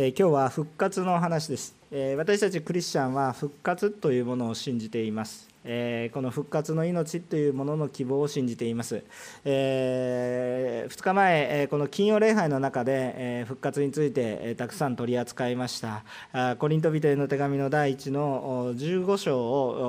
え今日は復活の話です、え私たちクリスチャンは復活というものを信じています。えこの復活の命というものの希望を信じています、えー、2日前、えこの金曜礼拝の中で、え復活について、えたくさん取り扱いました。あコリント人への手紙の第1の15章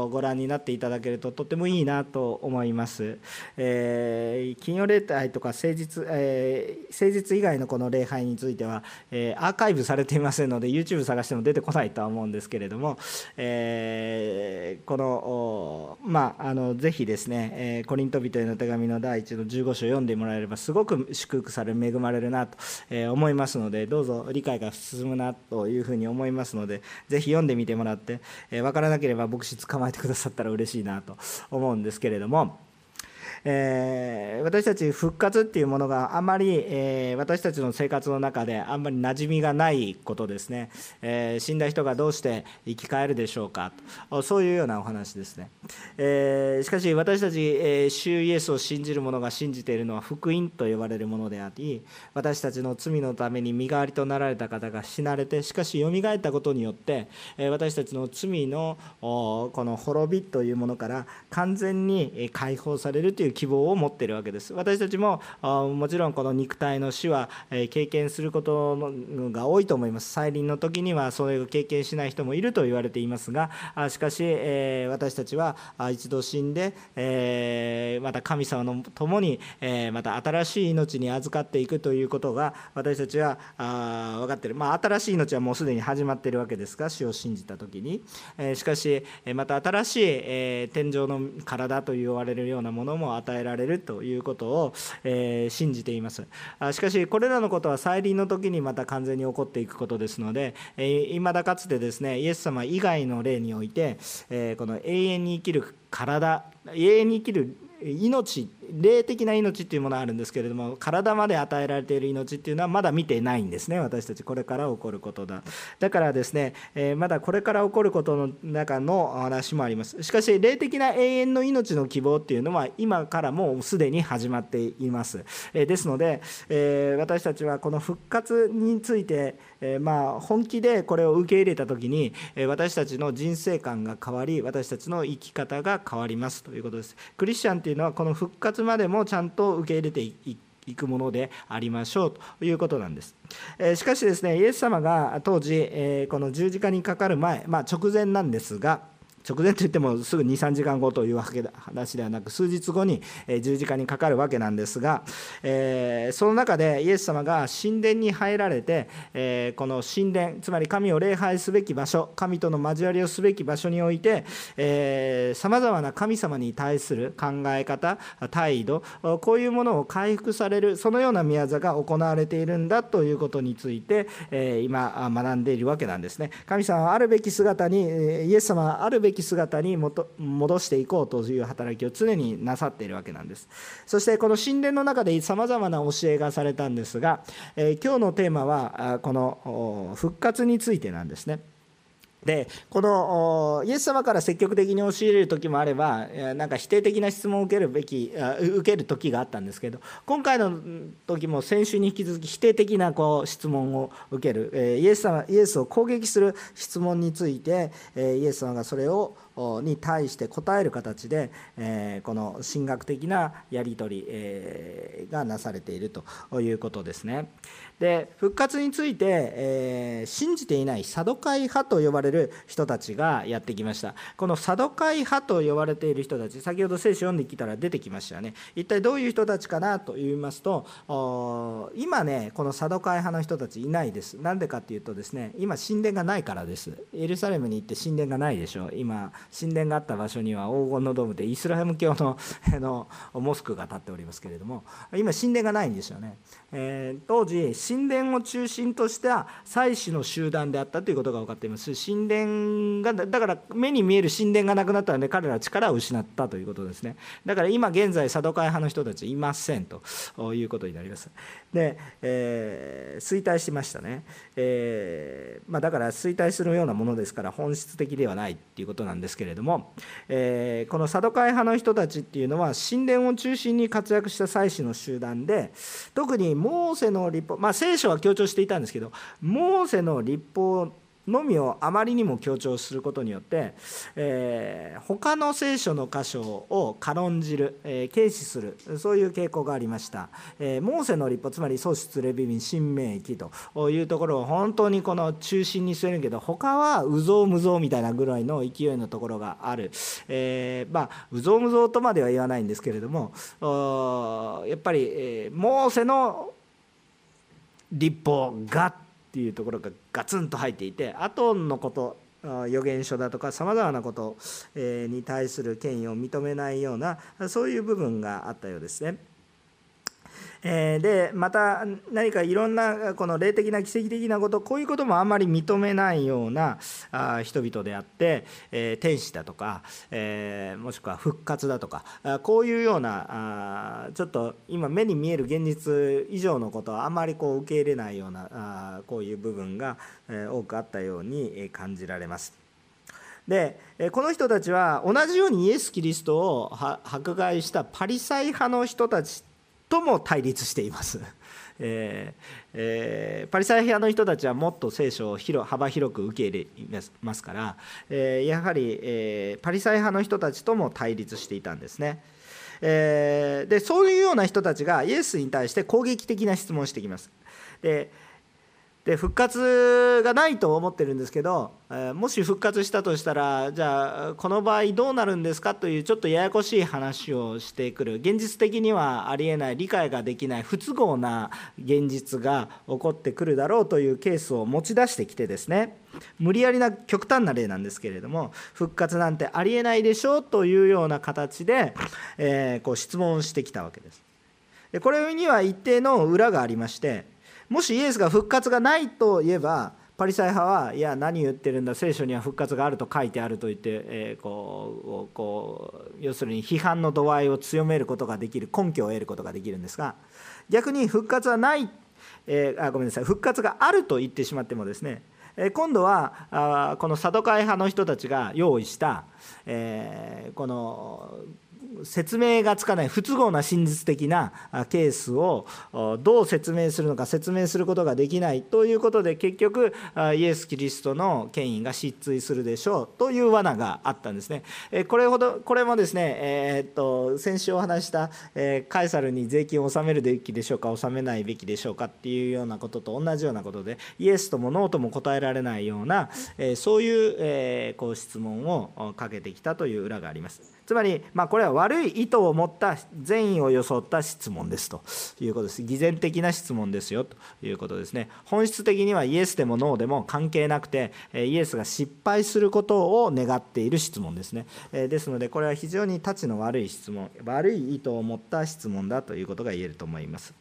をご覧になっていただけるととてもいいなと思います、え金曜礼拝とか誠実、え誠実以外のこの礼拝については、えアーカイブされていませんので YouTube 探しても出てこないとは思うんですけれども、えこのまあ、あのぜひですね、えー、コリント人への手紙の第1の15章読んでもらえればすごく祝福され恵まれるなと、えー、思いますのでどうぞ理解が進むなというふうに思いますのでぜひ読んでみてもらって、えー、分からなければ牧師捕まえてくださったら嬉しいなと思うんですけれども。えー、私たち復活っていうものがあまり、えー、私たちの生活の中であんまり馴染みがないことですね、えー、死んだ人がどうして生き返るでしょうか。とそういうようなお話ですね、えしかし私たち、え主イエスを信じる者が信じているのは福音と呼ばれるものであり私たちの罪のために身代わりとなられた方が死なれてしかしよみがえったことによって、え私たちの罪のこの滅びというものから完全に解放されるといういう希望を持ってるわけです。私たちももちろんこの肉体の死は経験することが多いと思います。再臨の時にはそれを経験しない人もいると言われていますがしかし私たちは一度死んでまた神様の共にまた新しい命に預かっていくということが私たちは分かってる。まあ新しい命はもうすでに始まってるわけですが死を信じた時に。しかしまた新しい天井の体と言われるようなものも与えられるということを、えー、信じています。しかしこれらのことは再臨の時にまた完全に起こっていくことですのでいまだかつてですねイエス様以外の例において、えー、この永遠に生きる体永遠に生きる命霊的な命っていうものがあるんですけれども体まで与えられている命っていうのはまだ見てないんですね私たち。これから起こることだ。だからですね、えまだこれから起こることの中の話もあります。しかし霊的な永遠の命の希望っていうのは今からもうすでに始まっています、えですので、え私たちはこの復活について、えまあ本気でこれを受け入れた時にえ私たちの人生観が変わり私たちの生き方が変わりますということです。クリスチャンっていうのはこの復活までもちゃんと受け入れていくものでありましょうということなんです。しかしですね、イエス様が当時、この十字架にかかる前、まあ、直前なんですが、直前といってもすぐ23時間後というわけ話ではなく数日後に十字架にかかるわけなんですが、え、その中でイエス様が神殿に入られて、え、この神殿つまり神を礼拝すべき場所神との交わりをすべき場所においてさまざまな神様に対する考え方態度こういうものを回復されるそのような宮座が行われているんだということについて、えー、今学んでいるわけなんですね。神様あるべき姿にイエス様あるべきき姿に戻していこうという働きを常になさっているわけなんです。そしてこの神殿の中でさまざまな教えがされたんですが、えー、今日のテーマはこの復活についてなんですね。でこのイエス様から積極的に教える時もあればなんか否定的な質問を受けるべき受ける時があったんですけど今回の時も先週に引き続き否定的なこう質問を受けるイエス様イエスを攻撃する質問についてイエス様がそれをに対して答える形で、この神学的なやり取り、がなされているということですね。で復活について、え信じていないサドカイ派と呼ばれる人たちがやってきました。このサドカイ派と呼ばれている人たち先ほど聖書読んできたら出てきましたよね。一体どういう人たちかなと言いますと今ねこのサドカイ派の人たちいないです。なんでかっていうとですね今神殿がないからです。エルサレムに行って神殿がないでしょ今神殿があった場所には黄金のドームでイスラム教ののモスクが建っておりますけれども今神殿がないんですよね、えー、当時神殿を中心とした祭祀の集団であったということが分かっています。神殿がだから目に見える神殿がなくなったので彼らは力を失ったということですね。だから今現在サドカイ派の人たちいませんということになります。で、えー、衰退しましたね、えー、まあ、だから衰退するようなものですから本質的ではないっていうことなんですけれども、え、このサドカイ派の人たちっていうのは神殿を中心に活躍した祭司の集団で特にモーセの立法まあ聖書は強調していたんですけどモーセの立法のみをあまりにも強調することによって、えー、他の聖書の箇所を軽んじる、えー、軽視するそういう傾向がありました、えー、モーセの立法つまり創出レビ民新明記というところを本当にこの中心に据えるけど他はうぞうむぞうみたいなぐらいの勢いのところがある、えー、まあうぞうむぞうとまでは言わないんですけれどもやっぱり、えー、モーセの立法がっっていうところがガツンと入っていてアトンのこと予言書だとかさまざまなことに対する権威を認めないようなそういう部分があったようですね。えでまた何かいろんなこの霊的な奇跡的なことこういうこともあまり認めないようなあ人々であって、え天使だとか、えもしくは復活だとかこういうようなあちょっと今目に見える現実以上のことはあまりこう受け入れないようなあこういう部分が、え多くあったように感じられます。でこの人たちは同じようにイエス・キリストを迫害したパリサイ派の人たちとも対立しています。えーえー、パリサイ派の人たちはもっと聖書を広幅広く受け入れますから、えー、やはり、えー、パリサイ派の人たちとも対立していたんですね。えー、でそういうような人たちがイエスに対して攻撃的な質問をしてきます。でで復活がないと思ってるんですけど、えもし復活したとしたらじゃあこの場合どうなるんですかというちょっとややこしい話をしてくる現実的にはありえない理解ができない不都合な現実が起こってくるだろうというケースを持ち出してきてですね無理やりな極端な例なんですけれども復活なんてありえないでしょうというような形で、え、こう質問してきたわけです。でこれには一定の裏がありましてもしイエスが復活がないといえばパリサイ派はいや何言ってるんだ聖書には復活があると書いてあると言って、えー、こうこう要するに批判の度合いを強めることができる根拠を得ることができるんですが逆に復活はない、えー、あごめんなさい復活があると言ってしまってもですね今度はあこのサドカイ派の人たちが用意した、えー、この説明がつかない不都合な真実的なケースをどう説明するのか説明することができないということで結局イエス・キリストの権威が失墜するでしょうという罠があったんですね。これほどこれもですね、え、っと先週お話した、えカエサルに税金を納めるべきでしょうか納めないべきでしょうかっていうようなことと同じようなことでイエスともノーとも答えられないような、そういう、こう質問をかけてきたという裏があります。つまり、まあ、これは悪い意図を持った善意を装った質問ですということです。偽善的な質問ですよということですね。本質的にはイエスでもノーでも関係なくて、イエスが失敗することを願っている質問ですね。ですので、これは非常にたちの悪い質問、悪い意図を持った質問だということが言えると思います。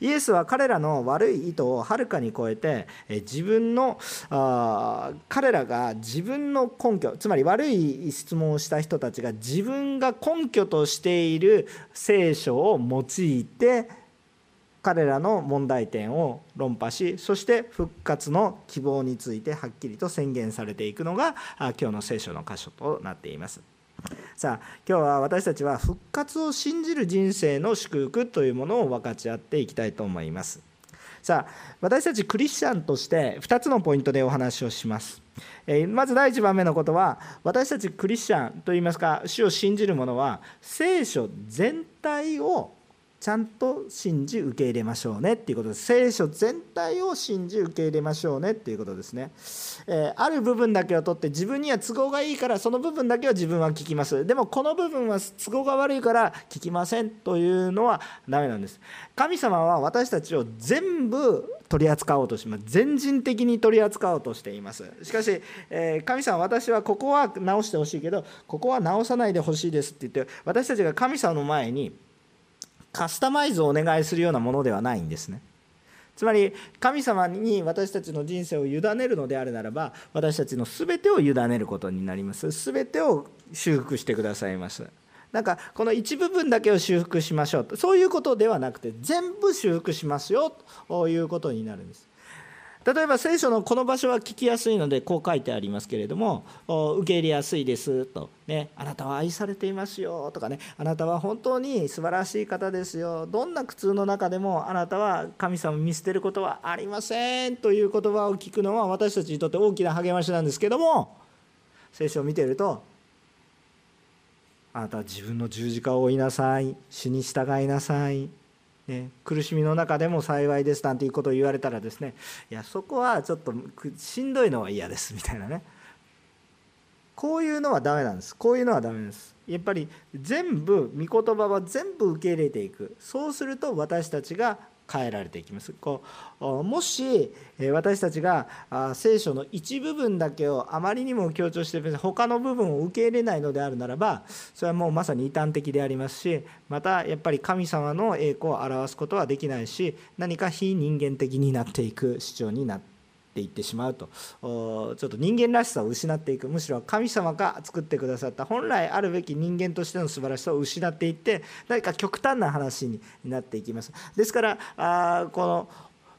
イエスは彼らの悪い意図をはるかに超えて自分のあ彼らが自分の根拠つまり悪い質問をした人たちが自分が根拠としている聖書を用いて彼らの問題点を論破しそして復活の希望についてはっきりと宣言されていくのが今日の聖書の箇所となっています。さあ今日は私たちは復活を信じる人生の祝福というものを分かち合っていきたいと思います。さあ私たちクリスチャンとして2つのポイントでお話をします。まず第1番目のことは私たちクリスチャンといいますか主を信じる者は聖書全体をちゃんと信じ受け入れましょうねっていうことです。聖書全体を信じ受け入れましょうねっていうことですね、えー、ある部分だけを取って自分には都合がいいからその部分だけは自分は聞きます。でもこの部分は都合が悪いから聞きませんというのはダメなんです。神様は私たちを全部取り扱おうとします。全人的に取り扱おうとしています。しかし、えー、神様私はここは直してほしいけどここは直さないでほしいですって言って私たちが神様の前にカスタマイズをお願いするようなものではないんですね。つまり神様に私たちの人生を委ねるのであるならば私たちの全てを委ねることになります。全てを修復してくださいます。なんかこの一部分だけを修復しましょう。そういうことではなくて全部修復しますよということになるんです。例えば聖書のこの場所は聞きやすいのでこう書いてありますけれども受け入れやすいですと、ね、あなたは愛されていますよとかねあなたは本当に素晴らしい方ですよどんな苦痛の中でもあなたは神様を見捨てることはありませんという言葉を聞くのは私たちにとって大きな励ましなんですけども聖書を見ているとあなたは自分の十字架を追いなさい死に従いなさいね、苦しみの中でも幸いですなんていうことを言われたらですねいやそこはちょっとしんどいのは嫌ですみたいなね。こういうのはダメなんです。こういうのはダメです。やっぱり全部御言葉は全部受け入れていく。そうすると私たちが変えられていきます。こうもし私たちが聖書の一部分だけをあまりにも強調して他の部分を受け入れないのであるならばそれはもうまさに異端的でありますしまたやっぱり神様の栄光を表すことはできないし何か非人間的になっていく主張になってっていってしまうと。ちょっと人間らしさを失っていく。むしろ神様が作ってくださった本来あるべき人間としての素晴らしさを失っていって何か極端な話になっていきます。ですからあこの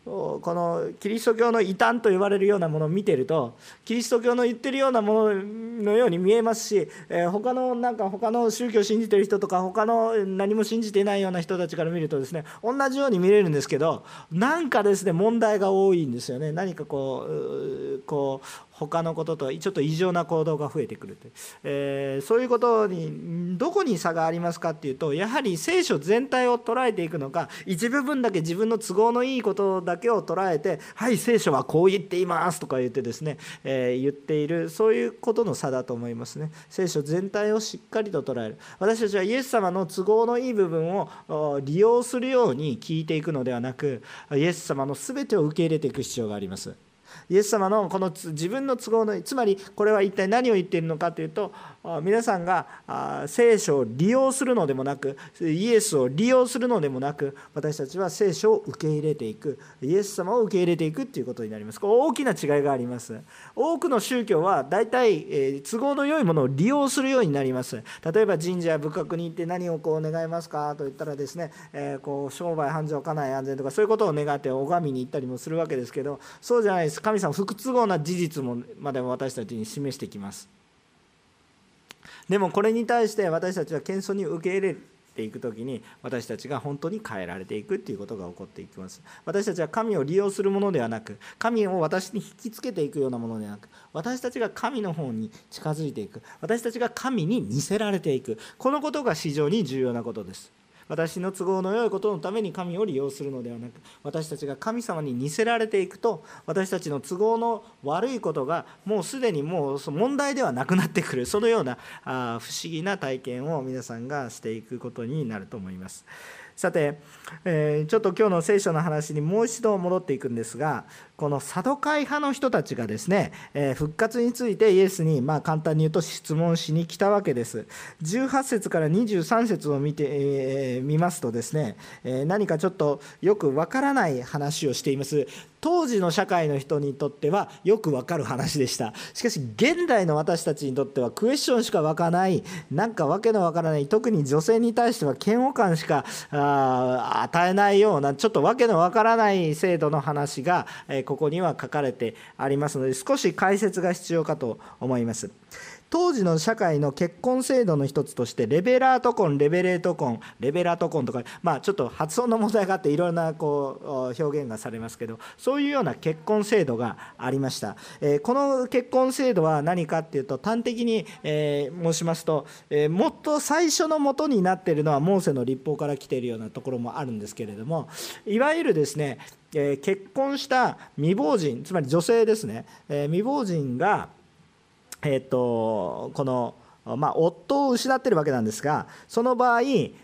このキリスト教の異端と言われるようなものを見てるとキリスト教の言ってるようなもののように見えますし、えー、他のなんか他の宗教を信じてる人とか他の何も信じていないような人たちから見るとですね同じように見れるんですけどなんかですね問題が多いんですよね。何かこうこう他のこととちょっと異常な行動が増えてくると、えー、そういうことにどこに差がありますかっていうとやはり聖書全体を捉えていくのか一部分だけ自分の都合のいいことだけを捉えてはい聖書はこう言っていますとか言ってですね、えー、言っているそういうことの差だと思いますね。聖書全体をしっかりと捉える。私たちはイエス様の都合のいい部分を利用するように聞いていくのではなくイエス様の全てを受け入れていく必要があります。イエス様のこの自分の都合のつまりこれは一体何を言っているのかというと皆さんが聖書を利用するのでもなくイエスを利用するのでもなく私たちは聖書を受け入れていくイエス様を受け入れていくということになります。大きな違いがあります。多くの宗教は大体都合の良いものを利用するようになります。例えば神社や仏閣に行って何をこう願いますかと言ったらですね、えこう商売繁盛家内安全とかそういうことを願って拝みに行ったりもするわけですけどそうじゃないです神様不都合な事実もまでも私たちに示してきます。でもこれに対して私たちは謙遜に受け入れていく時に私たちが本当に変えられていくっていうことが起こっていきます。私たちは神を利用するものではなく神を私に引きつけていくようなものではなく私たちが神の方に近づいていく。私たちが神に似せられていく。このことが非常に重要なことです。私の都合の良いことのために神を利用するのではなく私たちが神様に似せられていくと私たちの都合の悪いことがもうすでにもう問題ではなくなってくるそのようなあ不思議な体験を皆さんがしていくことになると思います。さて、えー、ちょっと今日の聖書の話にもう一度戻っていくんですがこのサドカイ派の人たちがですね、えー、復活についてイエスに、まあ、簡単に言うと質問しに来たわけです。18節から23節を見て、えー、見ますとですね、え何かちょっとよくわからない話をしています。当時の社会の人にとってはよくわかる話でした。しかし現代の私たちにとってはクエスチョンしか湧かないなんかわけのわからない特に女性に対しては嫌悪感しかあ与えないようなちょっとわけのわからない制度の話がここには書かれてありますので少し解説が必要かと思います。当時の社会の結婚制度の一つとしてレベラート婚レベレート婚レベラート婚とか、まあ、ちょっと発音の問題があっていろんなこう表現がされますけどそういうような結婚制度がありました、えこの結婚制度は何かっていうと端的に、え申しますと、えもっと最初のもとになっているのはモーセの立法から来ているようなところもあるんですけれどもいわゆるですねえ結婚した未亡人つまり女性ですねえ未亡人がえっと、この、まあ、夫を失ってるわけなんですがその場合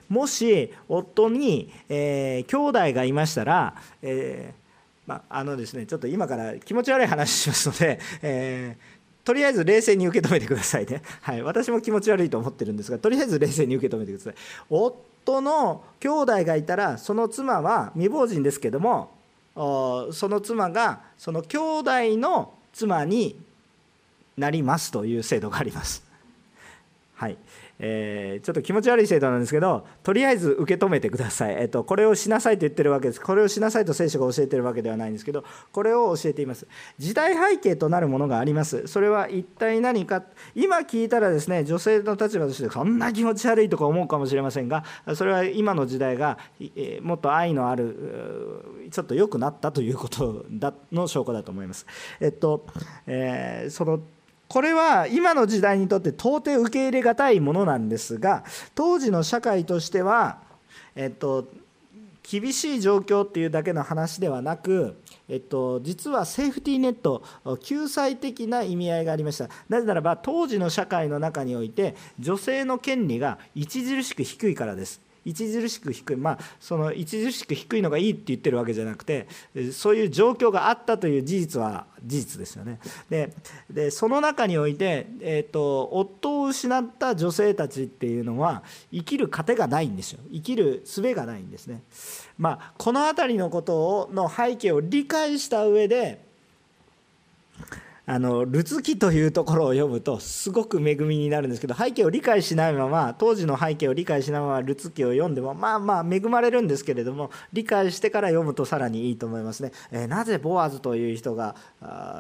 もし夫に、えー、兄弟がいましたら、えーまあ、あのですねちょっと今から気持ち悪い話しますので、えー、とりあえず冷静に受け止めてくださいね、はい、私も気持ち悪いと思ってるんですがとりあえず冷静に受け止めてください。夫の兄弟がいたらその妻は未亡人ですけどもその妻がその兄弟の妻になりますという制度があります。はい。えー、ちょっと気持ち悪い制度なんですけどとりあえず受け止めてください、えっと、これをしなさいと言ってるわけです。これをしなさいと聖書が教えてるわけではないんですけどこれを教えています。時代背景となるものがあります。それは一体何か。今聞いたらですね女性の立場としてそんな気持ち悪いとか思うかもしれませんがそれは今の時代が、えー、もっと愛のあるちょっと良くなったということだの証拠だと思います。えっと、えー、そのこれは今の時代にとって到底受け入れがたいものなんですが当時の社会としては、えっと、厳しい状況っていうだけの話ではなく、えっと、実はセーフティーネット救済的な意味合いがありました。なぜならば当時の社会の中において女性の権利が著しく低いからです。著しく低いまあその著しく低いのがいいって言ってるわけじゃなくてそういう状況があったという事実は事実ですよね。でその中において、えーと、夫を失った女性たちっていうのは生きる糧がないんですよ生きる術がないんですね。まあ、この辺りのことをの背景を理解した上であのルツ記というところを読むとすごく恵みになるんですけど背景を理解しないまま当時の背景を理解しないままルツ記を読んでもまあまあ恵まれるんですけれども理解してから読むとさらにいいと思いますね。えー、なぜボアズという人が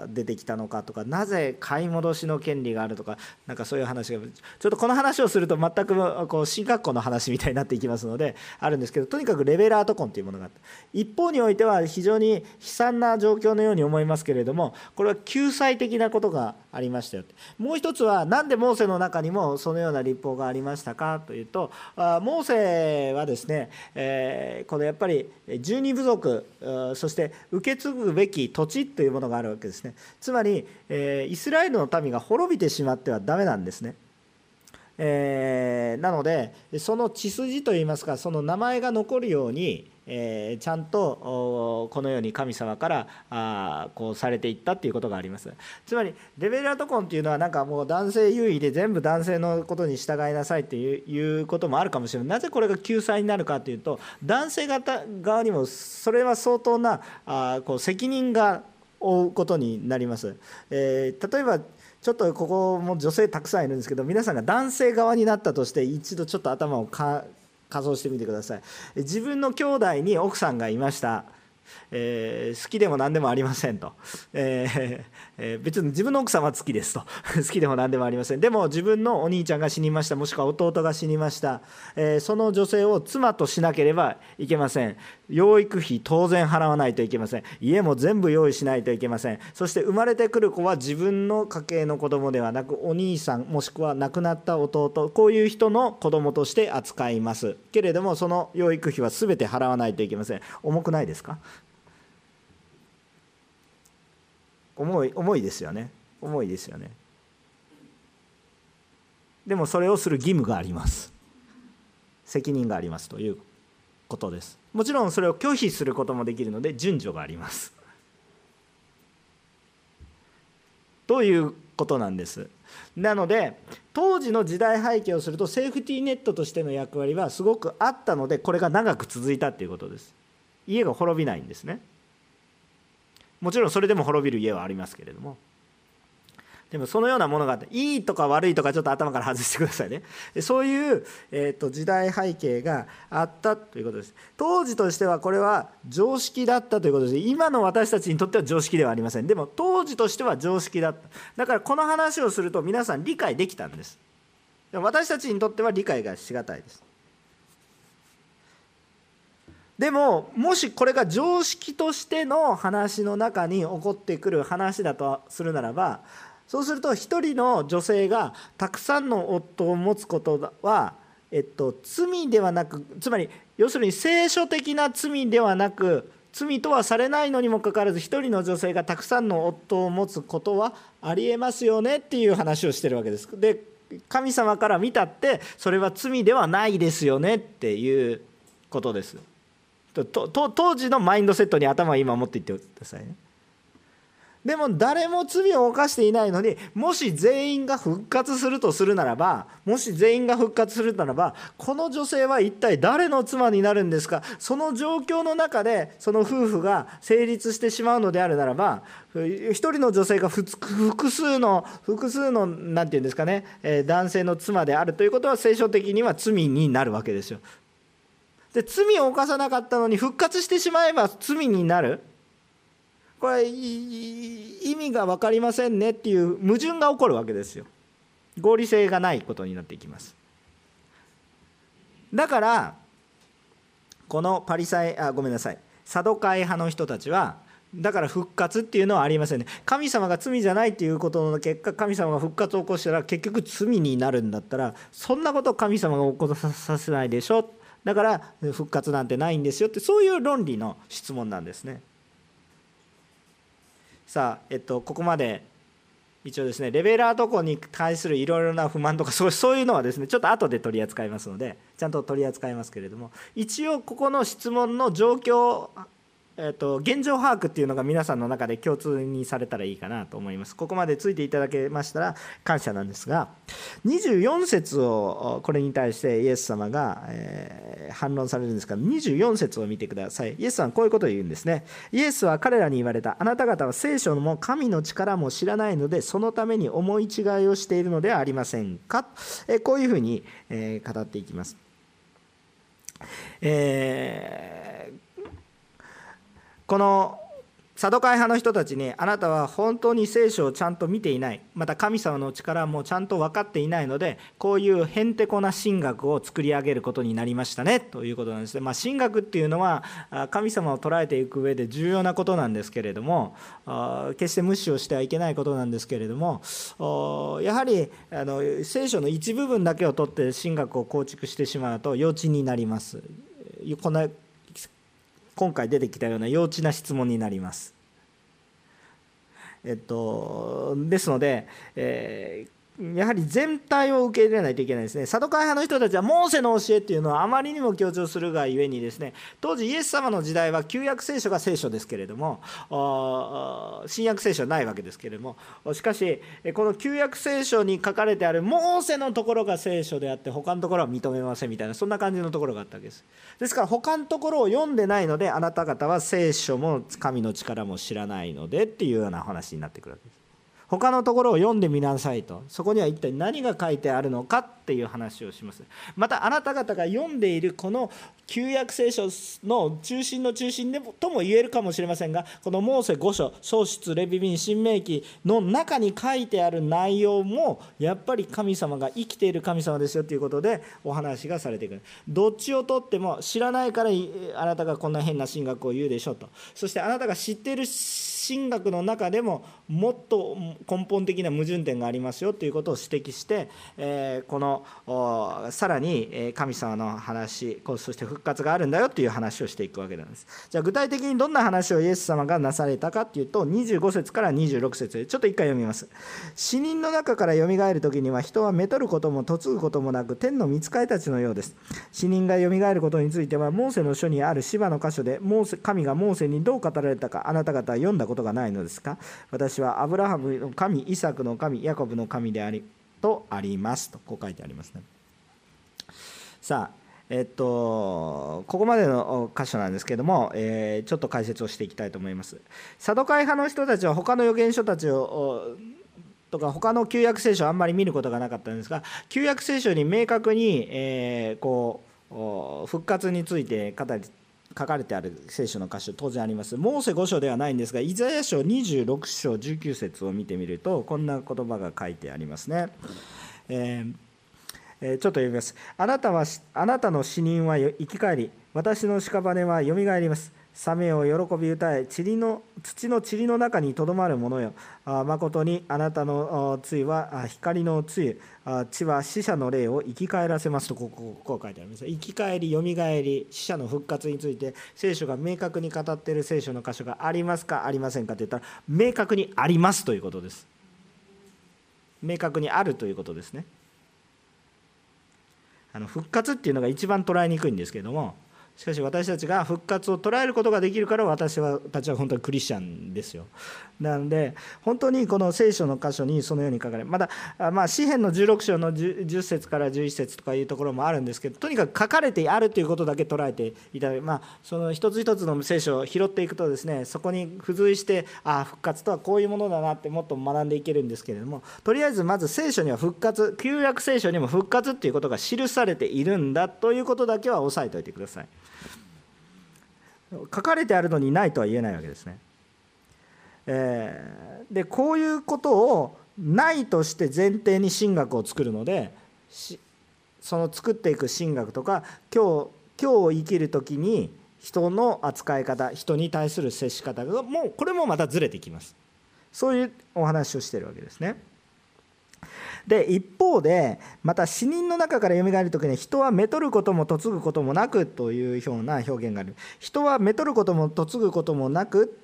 出てきたのかとかなぜ買い戻しの権利があるとかなんかそういう話がちょっとこの話をすると全くこう進学校の話みたいになっていきますのであるんですけどとにかくレベラート婚というものがあって一方においては非常に悲惨な状況のように思いますけれどもこれは救済的なことがありましたよもう一つは何でモーセの中にもそのような立法がありましたかというとモーセはですね、えこのやっぱり十二部族そして受け継ぐべき土地というものがあるわけですね。つまり、えイスラエルの民が滅びてしまってはダメなんですね。えー、なのでその血筋といいますかその名前が残るようにえー、ちゃんとこのように神様からあこうされていったっていうことがあります。つまりレベルアトコンっていうのはなんかもう男性優位で全部男性のことに従いなさいっていうこともあるかもしれない。なぜこれが救済になるかというと男性方側にもそれは相当なあこう責任が負うことになります、えー、例えばちょっとここも女性たくさんいるんですけど皆さんが男性側になったとして一度ちょっと頭をか仮想してみてください。自分の兄弟に奥さんがいました。えー、好きでも何でもありませんと、えーえー、別に自分の奥様は好きですと。好きでも何でもありません。でも自分のお兄ちゃんが死にました。もしくは弟が死にました、えー、その女性を妻としなければいけません。養育費当然払わないといけません。家も全部用意しないといけません。そして生まれてくる子は自分の家系の子供ではなくお兄さんもしくは亡くなった弟。こういう人の子供として扱います。けれどもその養育費は全て払わないといけません。重くないですか？重い重いですよね。重いですよね。でもそれをする義務があります。責任がありますということです。もちろんそれを拒否することもできるので順序があります。ということなんです。なので当時の時代背景をするとセーフティーネットとしての役割はすごくあったのでこれが長く続いたということです。家が滅びないんですね。もちろんそれでも滅びる家はありますけれども。でもそのようなものがあっていいとか悪いとかちょっと頭から外してくださいね。そういう、えーと、時代背景があったということです。当時としてはこれは常識だったということで今の私たちにとっては常識ではありません。でも当時としては常識だった。だからこの話をすると皆さん理解できたんです。私たちにとっては理解がしがたいです。でももしこれが常識としての話の中に起こってくる話だとするならばそうすると一人の女性がたくさんの夫を持つことは、えっと、罪ではなくつまり要するに聖書的な罪ではなく罪とはされないのにもかかわらず一人の女性がたくさんの夫を持つことはありえますよねっていう話をしてるわけです。で神様から見たってそれは罪ではないですよねっていうことです。当時のマインドセットに頭を今持っていってくださいね。でも誰も罪を犯していないのにもし全員が復活するとするならばもし全員が復活するならばこの女性は一体誰の妻になるんですか？その状況の中でその夫婦が成立してしまうのであるならば一人の女性が複数の複数の何て言うんですかね男性の妻であるということは聖書的には罪になるわけですよ。で罪を犯さなかったのに復活してしまえば罪になる。これ意味が分かりませんねっていう矛盾が起こるわけですよ。合理性がないことになっていきます。だからこのパリサイあごめんなさい。サドカイ派の人たちはだから復活っていうのはありませんね。神様が罪じゃないっていうことの結果神様が復活を起こしたら結局罪になるんだったらそんなこと神様が起こさせないでしょだから復活なんてないんですよってそういう論理の質問なんですね。さあ、えっと、ここまで一応ですねレベラーとこに対するいろいろな不満とかそうそういうのはですねちょっと後で取り扱いますのでちゃんと取り扱いますけれども一応ここの質問の状況えーと、現状把握っていうのが皆さんの中で共通にされたらいいかなと思います。ここまでついていただけましたら感謝なんですが24節をこれに対してイエス様が、えー、反論されるんですが24節を見てください。イエスさんこういうことを言うんですね。イエスは彼らに言われたあなた方は聖書も神の力も知らないのでそのために思い違いをしているのではありませんか、え、こういうふうに、えー、語っていきます。えーこのサドカイ派の人たちにあなたは本当に聖書をちゃんと見ていない。また神様の力もちゃんと分かっていないのでこういうへんてこな神学を作り上げることになりましたね。ということなんですね、まあ、神学っていうのは神様を捉えていく上で重要なことなんですけれども決して無視をしてはいけないことなんですけれどもやはりあの聖書の一部分だけを取って神学を構築してしまうと幼稚になります。この今回出てきたような幼稚な質問になります。えっと、ですので、えやはり全体を受け入れないといけないですね。サドカイ派の人たちはモーセの教えっていうのはあまりにも強調するがゆえにですね当時イエス様の時代は旧約聖書が聖書ですけれども新約聖書はないわけですけれどもしかしこの旧約聖書に書かれてあるモーセのところが聖書であって他のところは認めませんみたいなそんな感じのところがあったわけです。ですから他のところを読んでないのであなた方は聖書も神の力も知らないのでっていうような話になってくるわけです。他のところを読んでみなさいと。そこには一体何が書いてあるのかっていう話をします。またあなた方が読んでいるこの旧約聖書の中心の中心でもとも言えるかもしれませんがこのモーセ5書創出レビビン新明記の中に書いてある内容もやっぱり神様が生きている神様ですよということでお話がされてくる。どっちをとっても知らないからあなたがこんな変な神学を言うでしょと。そしてあなたが知っている神学の中でももっと根本的な矛盾点がありますよということを指摘して、えこのさらに神様の話そして復活があるんだよという話をしていくわけなんです。じゃあ具体的にどんな話をイエス様がなされたかっていうと25節から26節ちょっと一回読みます。死人の中からよみがえる時には人はめとることも嫁ぐこともなく天の御使いたちのようです。死人がよみがえることについてはモーセの書にある芝の箇所でモーセ神がモーセにどう語られたかあなた方は読んだことがないのですか？私はアブラハムの神イサクの神ヤコブの神でありとあります。とこう書いてありますね。さあえっと、ここまでの箇所なんですけども、えー、ちょっと解説をしていきたいと思います。サドカイ派の人たちは他の預言書たちをとか他の旧約聖書をあんまり見ることがなかったんですが旧約聖書に明確に、えー、こう復活について語り書かれてある聖書の箇所当然あります。モーセ5章ではないんですがイザヤ書26章19節を見てみるとこんな言葉が書いてありますね、えーえー、ちょっと読みます。あなたはあなたの死人は生き返り私の屍はよみがえります。サメを喜び歌え塵の土の塵の中にとどまる者よ。まことにあなたのつは光のつゆ地は死者の霊を生き返らせますとこここう書いてあります生き返りよみがえり死者の復活について聖書が明確に語っている聖書の箇所がありますかありませんかと言ったら明確にありますということです。明確にあるということですね。あの復活っていうのが一番捉えにくいんですけれどもしかし私たちが復活を捉えることができるから私たちは本当にクリスチャンですよ。なので本当にこの聖書の箇所にそのように書かれまだまあ詩篇の16章の 10, 10節から11節とかいうところもあるんですけどとにかく書かれてあるということだけ捉えていただきまあその一つ一つの聖書を拾っていくとですねそこに付随してああ復活とはこういうものだなってもっと学んでいけるんですけれどもとりあえずまず聖書には復活旧約聖書にも復活っていうことが記されているんだということだけは押さえておいてください。書かれてあるのにないとは言えないわけですね。えー、でこういうことをないとして前提に神学を作るのでその作っていく神学とか今日今日を生きる時に人の扱い方人に対する接し方がもうこれもまたずれてきますそういうお話をしてるわけですね。で一方でまた死人の中からよみがえる時に人はめとることも嫁ぐこともなくというような表現がある。人はめとることも嫁ぐこともなく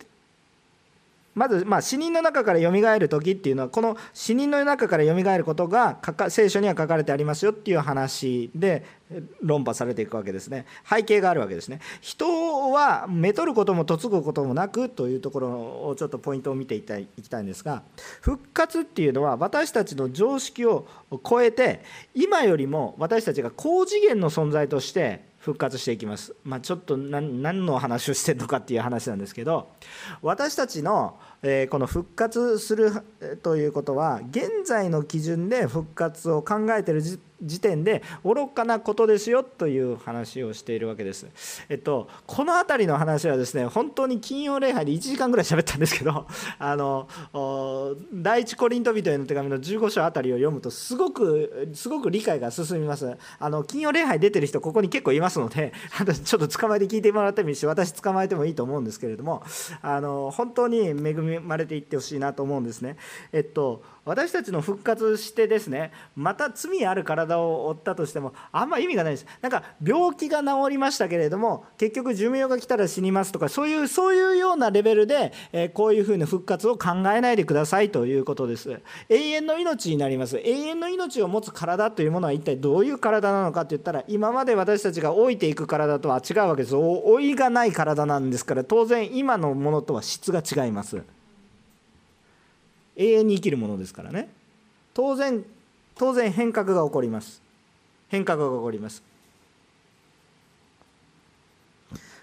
まず、まあ、死人の中からよみがえる時っていうのはこの死人の中からよみがえることが聖書には書かれてありますよっていう話で論破されていくわけですね。背景があるわけですね。人はめとることも嫁ぐこともなくというところをちょっとポイントを見ていきたいきたいんですが復活っていうのは私たちの常識を超えて今よりも私たちが高次元の存在として復活していきます。まあ、ちょっと何の話をしてるのかっていう話なんですけど私たちのえこの復活するということは現在の基準で復活を考えてる時点で愚かなことですよという話をしているわけです。えっと、この辺りの話はですね本当に金曜礼拝で1時間ぐらい喋ったんですけど あの第一コリント人への手紙の15章あたりを読むとすごくすごく理解が進みます。あの金曜礼拝出てる人ここに結構いますので ちょっと捕まえて聞いてもらってもいいし私捕まえてもいいと思うんですけれどもあの本当に恵みまれていってほしいなと思うんですね。えっと私たちの復活してですねまた罪ある体を負ったとしてもあんま意味がないです。なんか病気が治りましたけれども結局寿命が来たら死にますとかそういうそういうようなレベルで、えこういうふうな復活を考えないでくださいということです。永遠の命になります。永遠の命を持つ体というものは一体どういう体なのかって言ったら今まで私たちが老いていく体とは違うわけです。老いがない体なんですから当然今のものとは質が違います。永遠に生きるものですからね。当然当然変革が起こります。変革が起こります。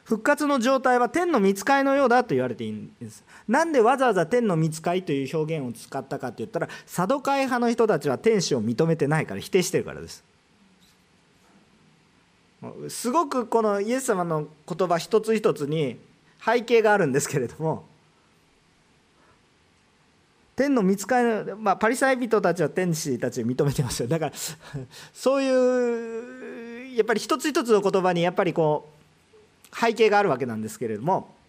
復活の状態は天の見ついのようだと言われているんです。なんでわざわざ天の見ついという表現を使ったかって言ったらサドカイ派の人たちは天使を認めてないから否定してるからです。すごくこのイエス様の言葉一つ一つに背景があるんですけれども天の見つかり、まあ、パリサイ人たちは天使たちを認めてますよ。だから そういうやっぱり一つ一つの言葉にやっぱりこう背景があるわけなんですけれども。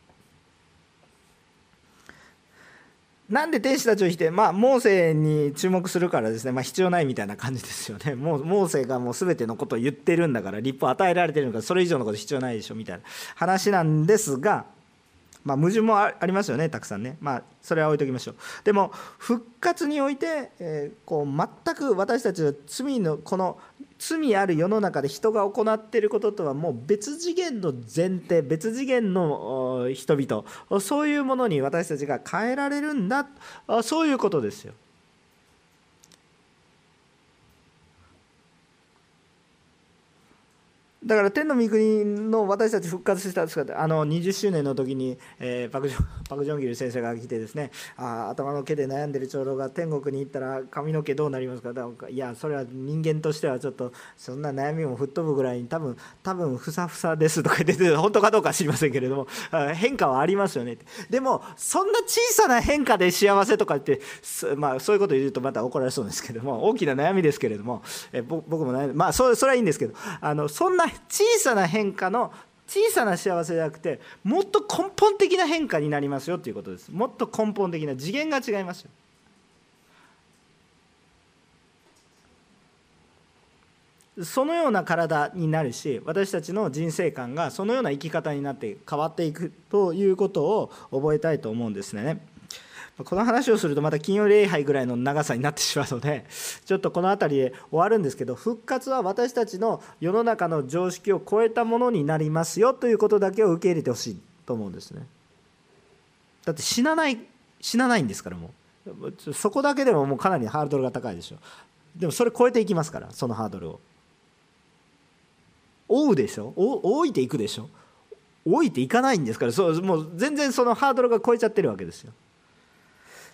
なんで天使たちを否定まあモーセに注目するからですね、まあ、必要ないみたいな感じですよね。もうモーセがもう全てのことを言ってるんだから立法与えられてるのからそれ以上のこと必要ないでしょみたいな話なんですがまあ、矛盾もありますよねたくさんね、まあ、それは置いときましょう。でも復活において、えー、こう全く私たちの罪のこの罪ある世の中で人が行っていることとはもう別次元の前提別次元の人々。そういうものに私たちが変えられるんだ。そういうことですよ。だから天の御国の私たち復活したんですがあの20周年の時に、えー、パクジョ パク・ジョンギル先生が来てですねあ頭の毛で悩んでる長老が天国に行ったら髪の毛どうなりますか？いやそれは人間としてはちょっとそんな悩みも吹っ飛ぶぐらいに多分多分ふさふさですとか言って本当かどうか知りませんけれども変化はありますよねでもそんな小さな変化で幸せとかってまあそういうこと言うとまた怒られそうですけれども大きな悩みですけれども、え僕も悩んでまあそそれはいいんですけどあのそんな小さな変化の小さな幸せじゃなくてもっと根本的な変化になりますよということですもっと根本的な次元が違いますよそのような体になるし私たちの人生観がそのような生き方になって変わっていくということを覚えたいと思うんですね。この話をするとまた金曜礼拝ぐらいの長さになってしまうので ちょっとこの辺りで終わるんですけど復活は私たちの世の中の常識を超えたものになりますよということだけを受け入れてほしいと思うんですね。だって死なない死なないんですからもう。そこだけでももうかなりハードルが高いでしょでもそれ超えていきますからそのハードルを。追うでしょ？追いていくでしょ？老いていかないんですからそうもう全然そのハードルが超えちゃってるわけですよ。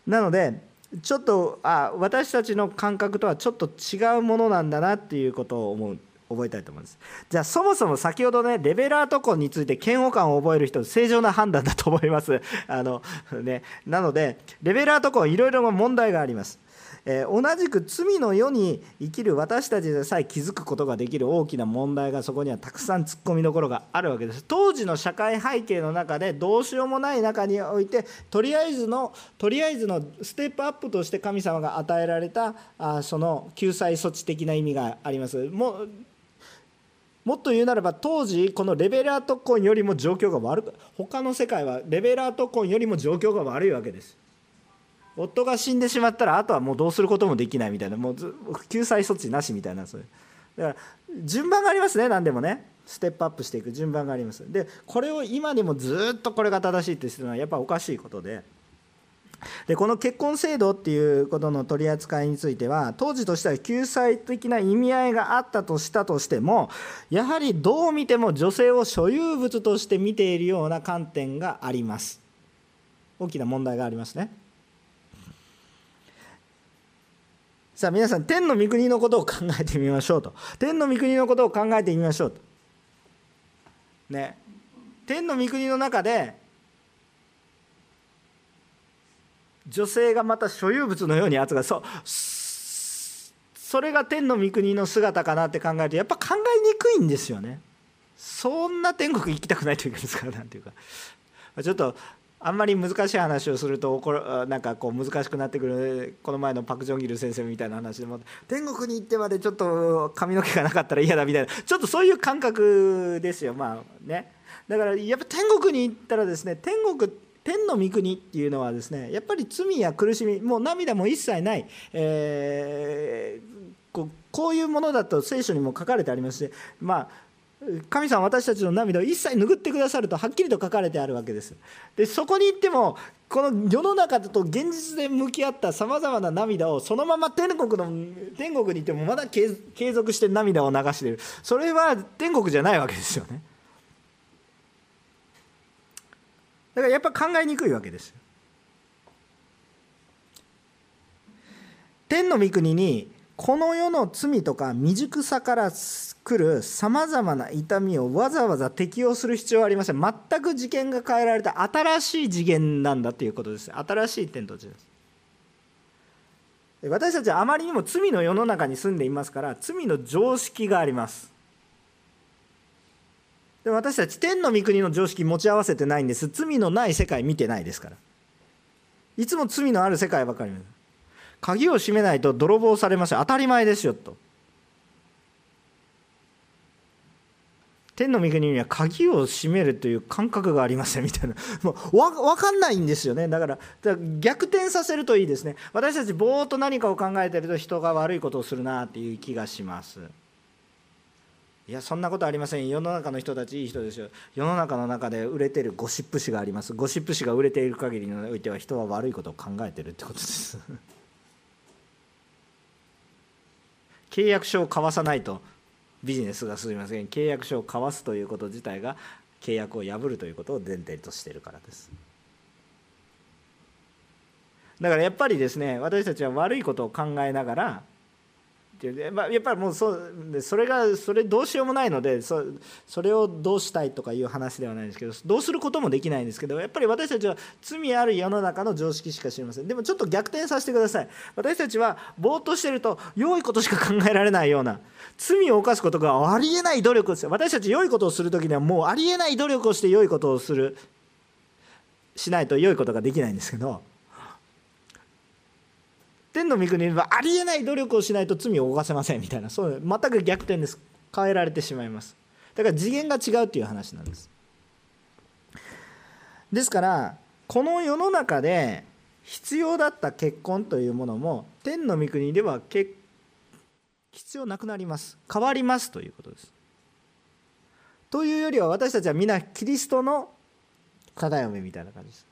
なのでちょっとあ私たちの感覚とはちょっと違うものなんだなっていうことを思う覚えたいと思います。じゃあそもそも先ほどねレベラートコンについて嫌悪感を覚える人正常な判断だと思います。あの、ね、なのでレベラートコンいろいろ問題があります。え、同じく罪の世に生きる私たちでさえ気づくことができる大きな問題がそこにはたくさん突っ込みどころがあるわけです。当時の社会背景の中でどうしようもない中においてとりあえずのとりあえずのステップアップとして神様が与えられたあその救済措置的な意味があります。ももっと言うならば当時このレベラート婚よりも状況が悪く他の世界はレベラート婚よりも状況が悪いわけです。夫が死んでしまったらあとはもうどうすることもできないみたいなもう救済措置なしみたいなそういう。だから順番がありますね何でもね。ステップアップしていく順番があります。でこれを今でもずっとこれが正しいってするのはやっぱおかしいことで。でこの結婚制度っていうことの取り扱いについては当時としては救済的な意味合いがあったとしたとしてもやはりどう見ても女性を所有物として見ているような観点があります。大きな問題がありますね。さあ皆さん天の御国のことを考えてみましょうと。天の御国のことを考えてみましょうと。ね。天の御国の中で女性がまた所有物のように扱う。そう。それが天の御国の姿かなって考えるとやっぱ考えにくいんですよね。そんな天国行きたくないというかですからなんていうか。ちょっとあんまり難しい話をするとなんかこう難しくなってくるこの前のパク・ジョンギル先生みたいな話でも天国に行ってまでちょっと髪の毛がなかったら嫌だみたいな ちょっとそういう感覚ですよまあね。だからやっぱ天国に行ったらですね天国天の御国っていうのはですねやっぱり罪や苦しみもう涙も一切ない、えー、こうこういうものだと聖書にも書かれてありますしまあ神様私たちの涙を一切拭ってくださるとはっきりと書かれてあるわけです。でそこに行ってもこの世の中と現実で向き合ったさまざまな涙をそのまま天国の天国に行ってもまだ継続して涙を流している。それは天国じゃないわけですよね。だからやっぱ考えにくいわけです。天の御国にこの世の罪とか未熟さから来るさまざまな痛みをわざわざ適用する必要はありません。全く次元が変えられた新しい次元なんだということです。新しい天と地です。私たちはあまりにも罪の世の中に住んでいますから罪の常識があります。で私たち天の御国の常識持ち合わせてないんです。罪のない世界見てないですから。いつも罪のある世界ばかり見る。鍵を閉めないと泥棒されます当たり前ですよと。天の御国には鍵を閉めるという感覚がありませんみたいな。もう分かんないんですよね。だから逆転させるといいですね。私たちぼーっと何かを考えてると人が悪いことをするなっていう気がします。いやそんなことありません。世の中の人たちいい人ですよ。世の中の中で売れてるゴシップ誌があります。ゴシップ誌が売れている限りにおいては人は悪いことを考えてるってことです。契約書を交わさないとビジネスが進みません。契約書を交わすということ自体が契約を破るということを前提としているからです。だからやっぱりですね私たちは悪いことを考えながらっていう。まあ、やっぱりもうそうそれがそれどうしようもないのでそそれをどうしたいとかいう話ではないんですけどどうすることもできないんですけどやっぱり私たちは罪ある世の中の常識しか知りません。でもちょっと逆転させてください。私たちはぼーっとしてると良いことしか考えられないような罪を犯すことがありえない努力をする。私たち良いことをする時にはもうありえない努力をして良いことをするしないと良いことができないんですけど天の御国はありえない努力をしないと罪を犯せませんみたいなそう全く逆転です変えられてしまいますだから次元が違うっていう話なんですですからこの世の中で必要だった結婚というものも天の御国では必要なくなります変わりますということです。というよりは私たちは皆キリストの片嫁みたいな感じです。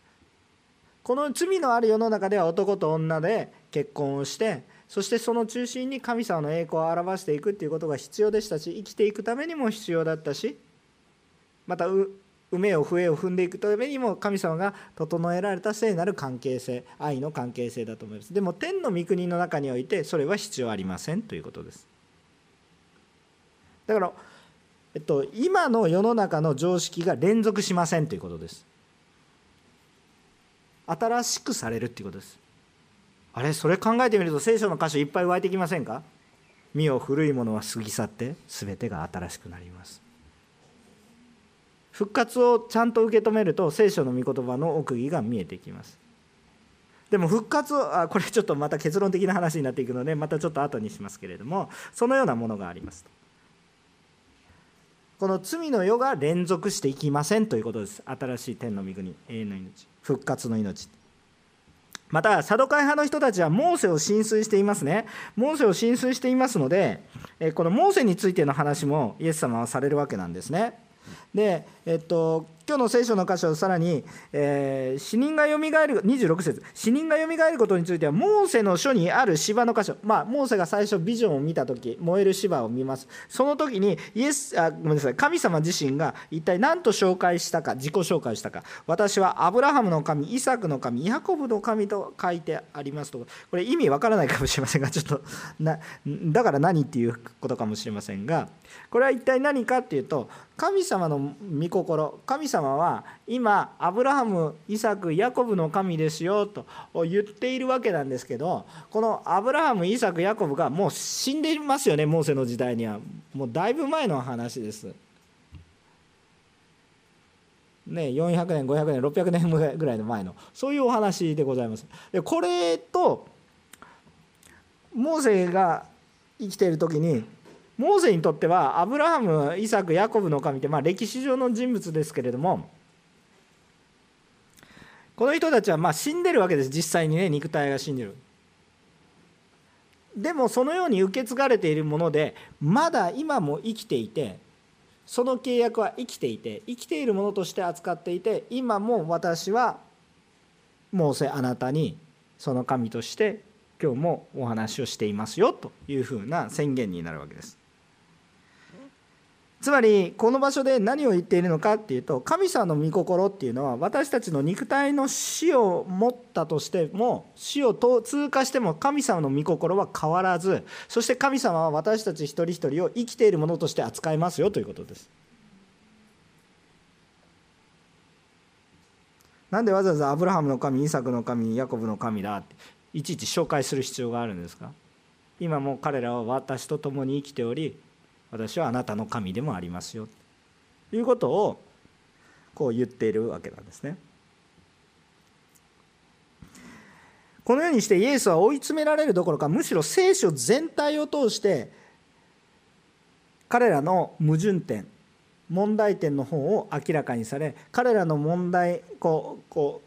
この罪のある世の中では男と女で結婚をしてそしてその中心に神様の栄光を表していくっていうことが必要でしたし生きていくためにも必要だったしまた梅を笛を踏んでいくためにも神様が整えられた聖なる関係性愛の関係性だと思います。でも天の御国の中においてそれは必要ありませんということです。だから、えっと、今の世の中の常識が連続しませんということです。新しくされるっていうことです。あれそれ考えてみると聖書の箇所いっぱい湧いてきませんか？身を古いものは過ぎ去って全てが新しくなります。復活をちゃんと受け止めると聖書の御言葉の奥義が見えてきます。でも復活あこれちょっとまた結論的な話になっていくのでまたちょっと後にしますけれどもそのようなものがあります。この罪の世が連続していきませんということです。新しい天の御国永遠の命。復活の命。またサドカイ派の人たちはモーセを浸水していますね。モーセを浸水していますのでこのモーセについての話もイエス様はされるわけなんですね。で、えっと、今日の聖書の箇所さらに、えー、死人がよみがえる26節。死人がよみがえることについてはモーセの書にある芝の箇所。まあモーセが最初ビジョンを見た時燃える芝を見ます。その時にイエスあごめんなさい。神様自身が一体何と紹介したか自己紹介したか。私はアブラハムの神イサクの神ヤコブの神と書いてありますと。これ意味わからないかもしれませんが ちょっとなだから何っていうことかもしれませんがこれは一体何かっていうと神様の御心神様様は今アブラハムイサクヤコブの神ですよと言っているわけなんですけどこのアブラハムイサクヤコブがもう死んでいますよねモーセの時代にはもうだいぶ前の話です。ね、400年500年600年ぐらいの前のそういうお話でございます。でこれとモーセが生きている時にモーセにとってはアブラハムイサクヤコブの神って、まあ、歴史上の人物ですけれどもこの人たちはまあ死んでるわけです実際にね肉体が死んでるでもそのように受け継がれているものでまだ今も生きていてその契約は生きていて生きているものとして扱っていて今も私はモーセあなたにその神として今日もお話をしていますよというふうな宣言になるわけです。つまりこの場所で何を言っているのかっていうと神様の御心っていうのは私たちの肉体の死を持ったとしても死を通過しても神様の御心は変わらずそして神様は私たち一人一人を生きているものとして扱いますよということです。なんでわざわざアブラハムの神イサクの神ヤコブの神だっていちいち紹介する必要があるんですか？今も彼らは私と共に生きており私はあなたの神でもありますよということをこう言っているわけなんですね。このようにしてイエスは追い詰められるどころかむしろ聖書全体を通して彼らの矛盾点問題点の方を明らかにされ彼らの問題こうこ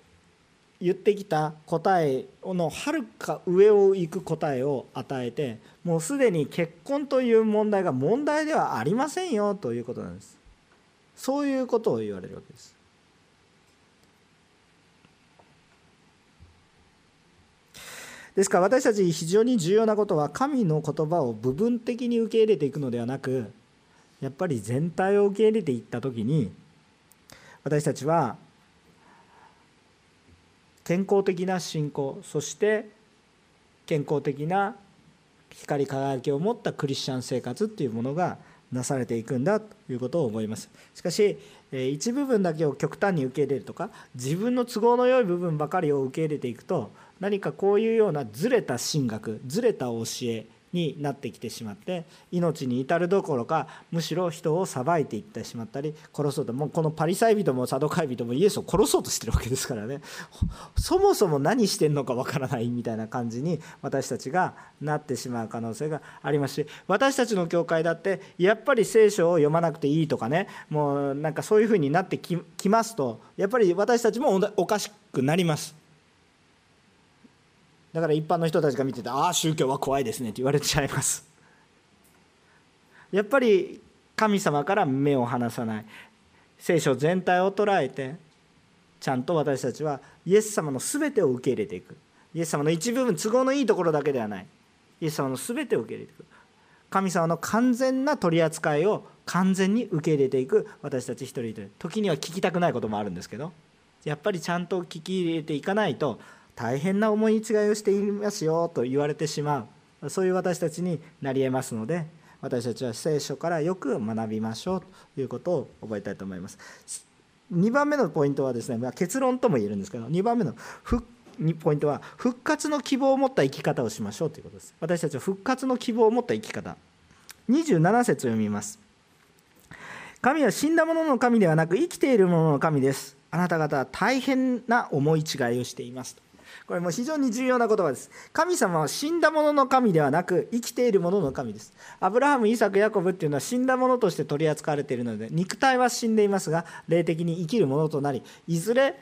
言ってきた答えのはるか上を行く答えを与えてもうすでに結婚という問題が問題ではありませんよということなんです。そういうことを言われるわけです。ですから私たち非常に重要なことは神の言葉を部分的に受け入れていくのではなくやっぱり全体を受け入れていった時に私たちは健康的な信仰そして健康的な光り輝きを持ったクリスチャン生活っていうものがなされていくんだということを思います。しかし一部分だけを極端に受け入れるとか自分の都合の良い部分ばかりを受け入れていくと何かこういうようなずれた神学ずれた教えになってきてしまって命に至るどころかむしろ人を裁いていってしまったり殺そうともうこのパリサイ人もサドカイ人もイエスを殺そうとしてるわけですからねそもそも何してんのかわからないみたいな感じに私たちがなってしまう可能性がありますし私たちの教会だってやっぱり聖書を読まなくていいとかねもうなんかそういうふうになってきますとやっぱり私たちもおかしくなります。だから一般の人たちが見ててああ宗教は怖いですねって言われちゃいます。やっぱり神様から目を離さない。聖書全体を捉えてちゃんと私たちはイエス様の全てを受け入れていく。イエス様の一部分都合のいいところだけではない。イエス様の全てを受け入れていく。神様の完全な取り扱いを完全に受け入れていく。私たち一人一人。時には聞きたくないこともあるんですけどやっぱりちゃんと聞き入れていかないと大変な思い違いをしていますよと言われてしまう。そういう私たちになりえますので私たちは聖書からよく学びましょうということを覚えたいと思います。2番目のポイントはですね、ま、結論とも言えるんですけど2番目のポイントは復活の希望を持った生き方をしましょうということです。私たちは復活の希望を持った生き方。27節を読みます。神は死んだ者の神ではなく生きている者の神です。あなた方は大変な思い違いをしていますこれも非常に重要な言葉です。神様は死んだ者のの神ではなく生きている者のの神です。アブラハムイサクヤコブっていうのは死んだ者として取り扱われているので肉体は死んでいますが霊的に生きる者となりいずれ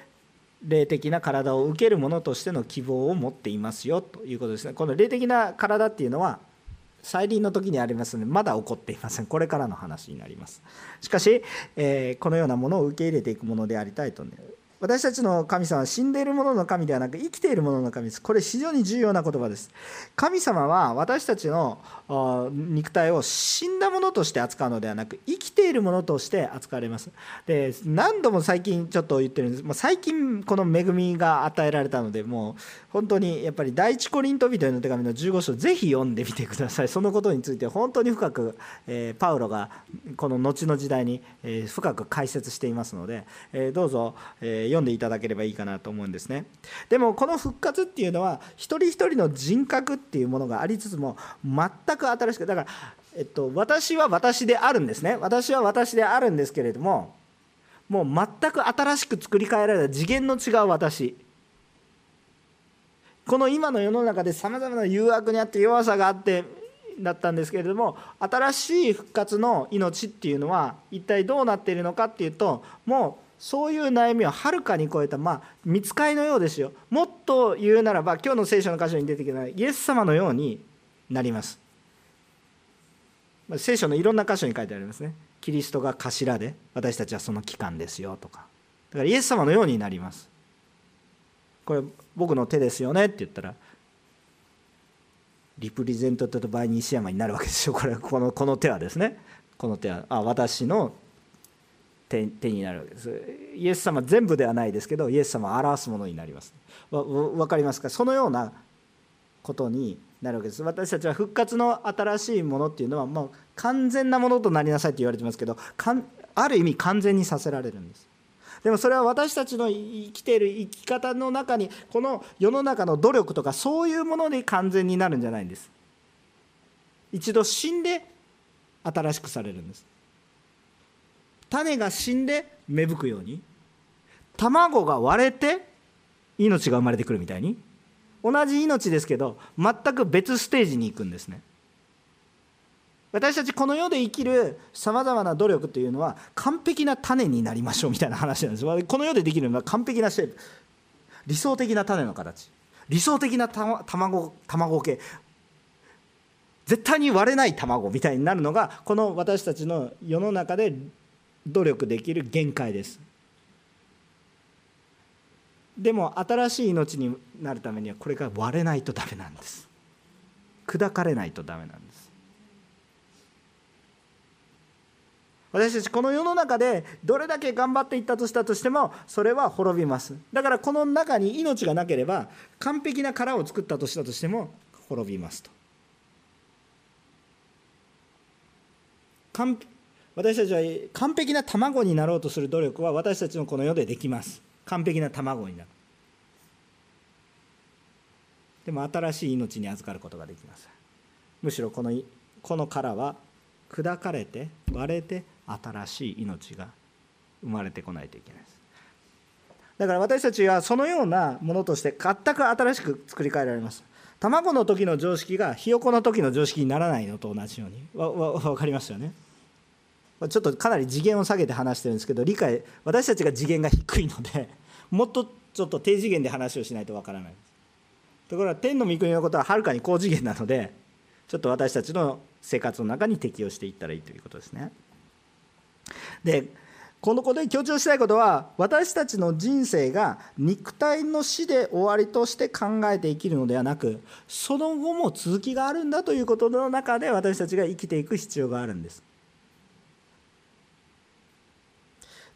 霊的な体を受ける者としての希望を持っていますよということですね。この霊的な体っていうのは再臨の時にありますのでまだ起こっていません。これからの話になります。しかし、えー、このようなものを受け入れていくものでありたいと私たちの神様は死んでいるものの神ではなく生きているもの神です。これ非常に重要な言葉です。神様は私たちの肉体を死んだものとして扱うのではなく生きているものとして扱われます。で何度も最近ちょっと言ってるんです。もう最近この恵みが与えられたのでもう本当にやっぱり第一コリント人への手紙の15章ぜひ読んでみてください。そのことについて本当に深く、え、パウロがこの後の時代に、え、深く解説していますので、え、どうぞ、え読んでいただければいいかなと思うんですね。でもこの復活っていうのは一人一人の人格っていうものがありつつも全く新しくだから、えっと、私は私であるんですね。私は私であるんですけれどももう全く新しく作り変えられた次元の違う私。この今の世の中でさまざまな誘惑にあって弱さがあってだったんですけれども新しい復活の命っていうのは一体どうなっているのかっていうともうそういう悩みをはるかに超えた、まあ、見つかりのようですよ。もっと言うならば今日の聖書の箇所に出てきたイエス様のようになります、まあ、聖書のいろんな箇所に書いてありますね。キリストが頭で私たちはその機関ですよとか。だからイエス様のようになります。これ僕の手ですよねって言ったらリプレゼントと場合に石山になるわけですよ。これこのこの手はですね。この手はあ私の手手になるわけです。イエス様全部ではないですけどイエス様を表すものになります。分かりますか？そのようなことになるわけです。私たちは復活の新しいものっていうのはもう完全なものとなりなさいって言われてますけどある意味完全にさせられるんです。でもそれは私たちの生きている生き方の中にこの世の中の努力とかそういうもので完全になるんじゃないんです。一度死んで新しくされるんです。種が死んで芽吹くように卵が割れて命が生まれてくるみたいに。同じ命ですけど全く別ステージに行くんですね。私たちこの世で生きるさまざまな努力というのは完璧な種になりましょうみたいな話なんです。この世でできるのは完璧なシェイプ理想的な種の形。理想的な卵卵系絶対に割れない卵みたいになるのがこの私たちの世の中で努力できる限界です。でも新しい命になるためにはこれが割れないとダメなんです。砕かれないとダメなんです。私たちこの世の中でどれだけ頑張っていったとしたとしてもそれは滅びます。だからこの中に命がなければ完璧な殻を作ったとしたとしても滅びますと。私たちは完璧な卵になろうとする努力は私たちのこの世でできます。完璧な卵になる。でも新しい命に預かることができます。むしろこのこの殻は砕かれて割れて新しい命が生まれてこないといけないです。だから私たちはそのようなものとして全く新しく作り変えられます。卵の時の常識がひよこの時の常識にならないのと同じように。分かりますよね。ちょっとかなり次元を下げて話してるんですけど理解私たちが次元が低いのでもっとちょっと低次元で話をしないとわからないところが天の御国のことははるかに高次元なのでちょっと私たちの生活の中に適応していったらいいということですね。でこのことで強調したいことは私たちの人生が肉体の死で終わりとして考えて生きるのではなくその後も続きがあるんだということの中で私たちが生きていく必要があるんです。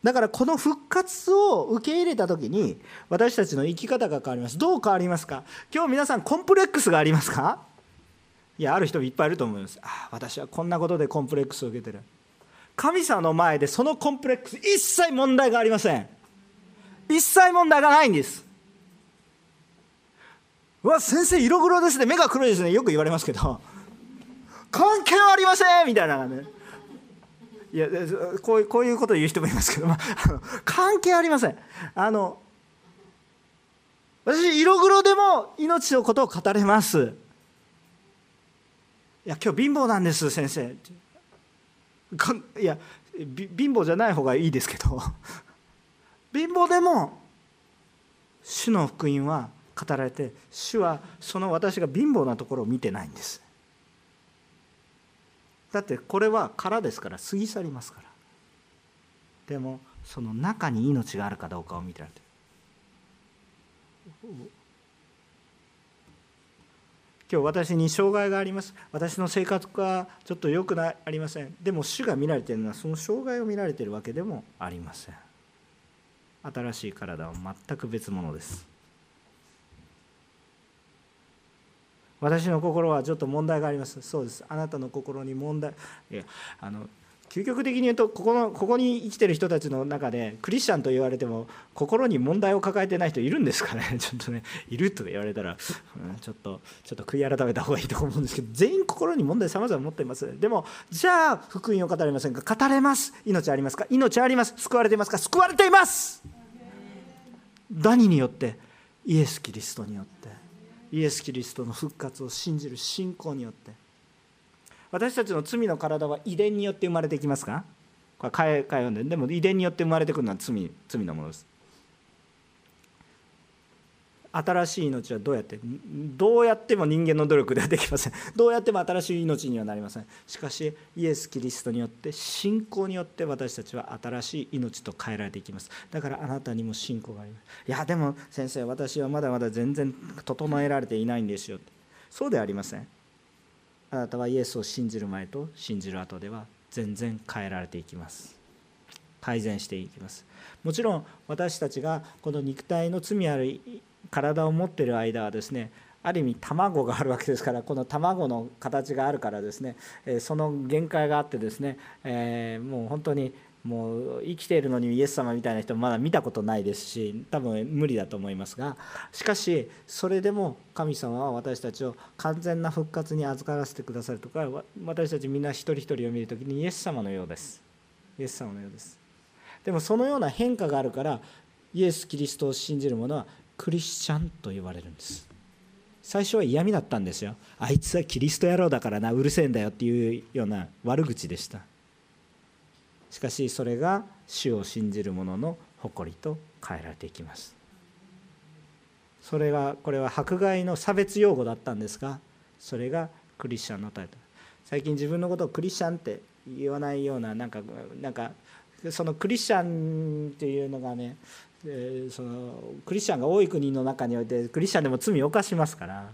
だからこの復活を受け入れた時に私たちの生き方が変わります。どう変わりますか？今日皆さんコンプレックスがありますか？いやある人いっぱいいると思います。ああ私はこんなことでコンプレックスを受けてる。神様の前でそのコンプレックス一切問題がありません。一切問題がないんです。うわ先生色黒ですね。目が黒いですね。よく言われますけど。関係はありません。みたいなね。いやこうこういうことを言う人もいますけど、まあ、関係ありません。あの私色黒でも命のことを語れます。いや今日貧乏なんです先生。いや貧乏じゃない方がいいですけど。貧乏でも主の福音は語られて主はその私が貧乏なところを見てないんです。だってこれは殻ですから過ぎ去りますから。でもその中に命があるかどうかを見てられて。る今日私に障害があります。私の生活がちょっと良くなありません。でも主が見られているのはその障害を見られているわけでもありません。新しい体は全く別物です。私の心はちょっと問題があります。そうです。あなたの心に問題いやあの究極的に言うとここのここに生きてる人たちの中でクリスチャンと言われても心に問題を抱えてない人いるんですかね？ちょっとねいると言われたら、うん、ちょっとちょっと悔い改めた方がいいと思うんですけど全員心に問題さまざま持っています。でもじゃあ福音を語れませんか？語れます。命ありますか？命あります。救われていますか？救われています。何によって？イエス・キリストによって。イエス・キリストの復活を信じる信仰によって。私たちの罪の体は遺伝によって生まれてきますか？これ変え変えで。でも遺伝によって生まれてくるのは罪罪のものです。新しい命はどうやって？どうやっても人間の努力ではできません。どうやっても新しい命にはなりません。しかしイエス・キリストによって信仰によって私たちは新しい命と変えられていきます。だからあなたにも信仰があります。いやでも先生私はまだまだ全然整えられていないんですよ。そうではありません。あなたはイエスを信じる前と信じる後では全然変えられていきます。改善していきます。もちろん私たちがこの肉体の罪ある体を持っている間はですねある意味卵があるわけですからこの卵の形があるからですねその限界があってですね、え、もう本当にもう生きているのにイエス様みたいな人もまだ見たことないですし多分無理だと思いますがしかしそれでも神様は私たちを完全な復活に預からせてくださるとか私たちみんな一人一人を見る時にイエス様のようです。イエス様のようです。でもそのような変化があるからイエス・キリストを信じる者はクリスチャンと言われるんです。最初は嫌味だったんですよ。あいつはキリスト野郎だからなうるせえんだよっていうような悪口でした。しかしそれが主を信じる者の誇りと変えられていきます。それはこれは迫害の差別用語だったんですがそれがクリスチャンのタイトル最近自分のことをクリスチャンって言わないようななんかなんかそのクリスチャンっていうのがねえそのクリスチャンが多い国の中においてクリスチャンでも罪を犯しますから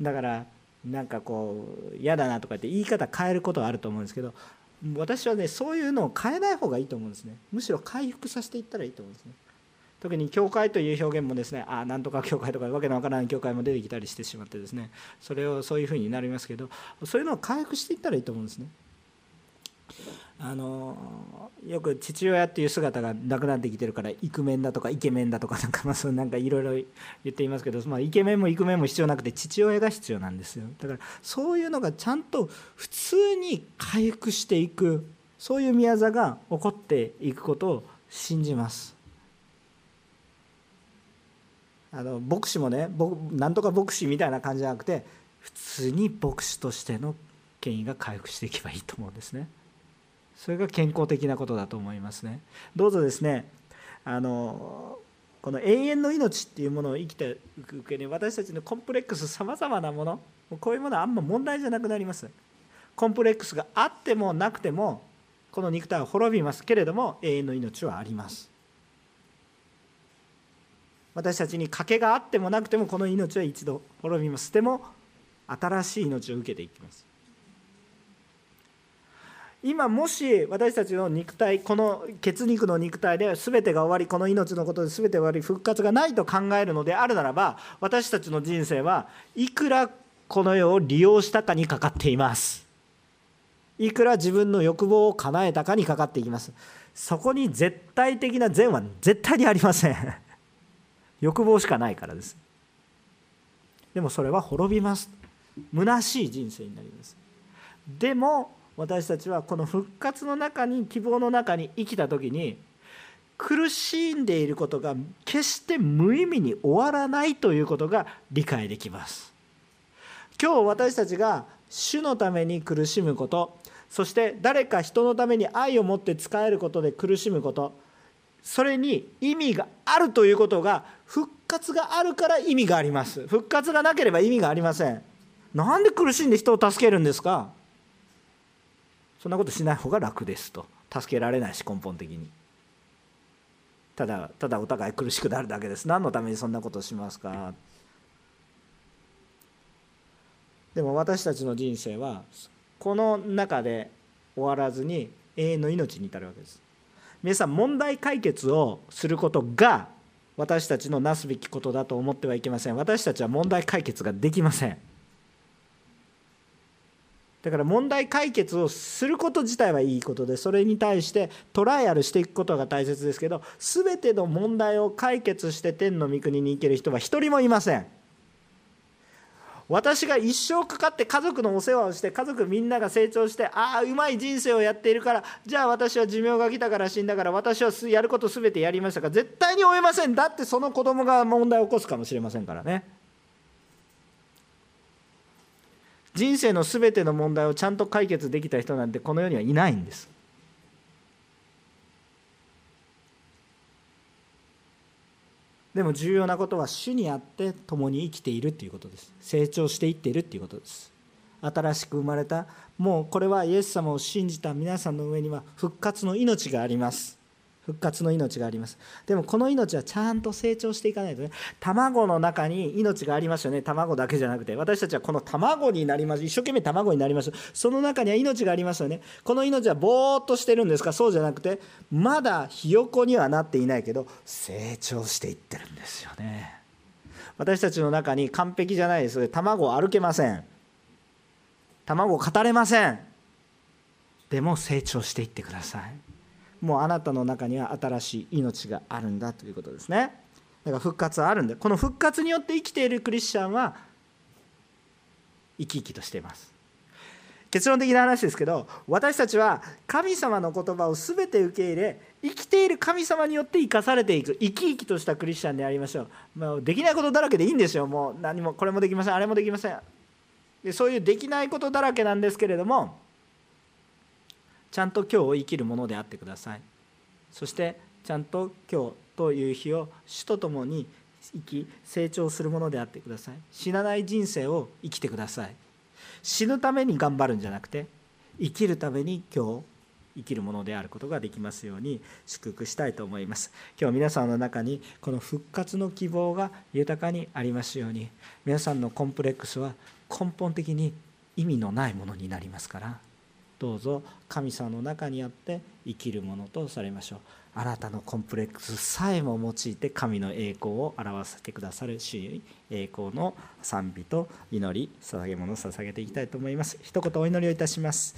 だからなんかこう嫌だなとかって言い方変えることはあると思うんですけど私はねそういうのを変えない方がいいと思うんですね。むしろ回復させていったらいいと思うんですね。特に教会という表現もですねああなんとか教会とかわけのわからない教会も出てきたりしてしまってですね。それをそういうふうになりますけどそういうのを回復していったらいいと思うんですね。あのよく父親っていう姿がなくなってきてるからイクメンだとかイケメンだとかなんかまあそうなんかいろいろ言っていますけど、まあ、イケメンもイクメンも必要なくて父親が必要なんですよだからそういうのがちゃんと普通に回復していくそういう宮座が起こっていくことを信じますあの牧師もねなんとか牧師みたいな感じじゃなくて普通に牧師としての権威が回復していけばいいと思うんですね。それが健康的なことだと思いますね。どうぞですねあのこの永遠の命っていうものを生きていく上で私たちのコンプレックスさまざまなものこういうものはあんま問題じゃなくなります。コンプレックスがあってもなくてもこの肉体は滅びます。けれども永遠の命はあります。私たちに賭けがあってもなくてもこの命は一度滅びます。でも新しい命を受けていきます。今もし私たちの肉体この血肉の肉体で全てが終わりこの命のことで全て終わり復活がないと考えるのであるならば私たちの人生はいくらこの世を利用したかにかかっています。いくら自分の欲望を叶えたかにかかっていきます。そこに絶対的な善は絶対にありません。欲望しかないからです。でもそれは滅びます。虚しい人生になります。でも私たちはこの復活の中に希望の中に生きた時に苦しんでいることが決して無意味に終わらないということが理解できます。今日私たちが主のために苦しむことそして誰か人のために愛を持って使えることで苦しむことそれに意味があるということが復活があるから意味があります。復活がなければ意味がありません。なんで苦しんで人を助けるんですか？そんなことしない方が楽ですと。助けられないし根本的に。ただただお互い苦しくなるだけです。何のためにそんなことしますか？でも私たちの人生はこの中で終わらずに永遠の命に至るわけです。皆さん問題解決をすることが私たちのなすべきことだと思ってはいけません。私たちは問題解決ができません。だから問題解決をすること自体はいいことでそれに対してトライアルしていくことが大切ですけど全ての問題を解決して天の御国に行ける人は一人もいません。私が一生かかって家族のお世話をして家族みんなが成長してああうまい人生をやっているからじゃあ私は寿命が来たから死んだから私はやること全てやりましたか絶対に終えません。だってその子供が問題を起こすかもしれませんからね。人生の全ての問題をちゃんと解決できた人なんてこの世にはいないんです。でも重要なことは主にあって共に生きているということです。成長していっているということです。新しく生まれたもうこれはイエス様を信じた皆さんの上には復活の命があります。復活の命があります。でもこの命はちゃんと成長していかないとね卵の中に命がありますよね。卵だけじゃなくて私たちはこの卵になります。一生懸命卵になります。その中には命がありますよね。この命はぼーっとしてるんですか？そうじゃなくてまだひよこにはなっていないけど成長していってるんですよね。私たちの中に完璧じゃないです。卵歩けません。卵語れません。でも成長していってください。もうあなたの中には新しい命があるんだということですね。だから復活はあるんでこの復活によって生きているクリスチャンは生き生きとしています。結論的な話ですけど私たちは神様の言葉を全て受け入れ生きている神様によって生かされていく生き生きとしたクリスチャンでありましょう、まあ、できないことだらけでいいんですよ。もう何もこれもできませんあれもできません。でそういうできないことだらけなんですけれどもちゃんと今日を生きるものであってください。そしてちゃんと今日という日を主と共に生き成長するものであってください。死なない人生を生きてください。死ぬために頑張るんじゃなくて生きるために今日生きるものであることができますように祝福したいと思います。今日皆さんの中にこの復活の希望が豊かにありますように皆さんのコンプレックスは根本的に意味のないものになりますからどうぞ神様の中にあって生きるものとされましょう。あなたのコンプレックスさえも用いて神の栄光を表せてくださる主に栄光の賛美と祈り捧げ物を捧げていきたいと思います。一言お祈りをいたします。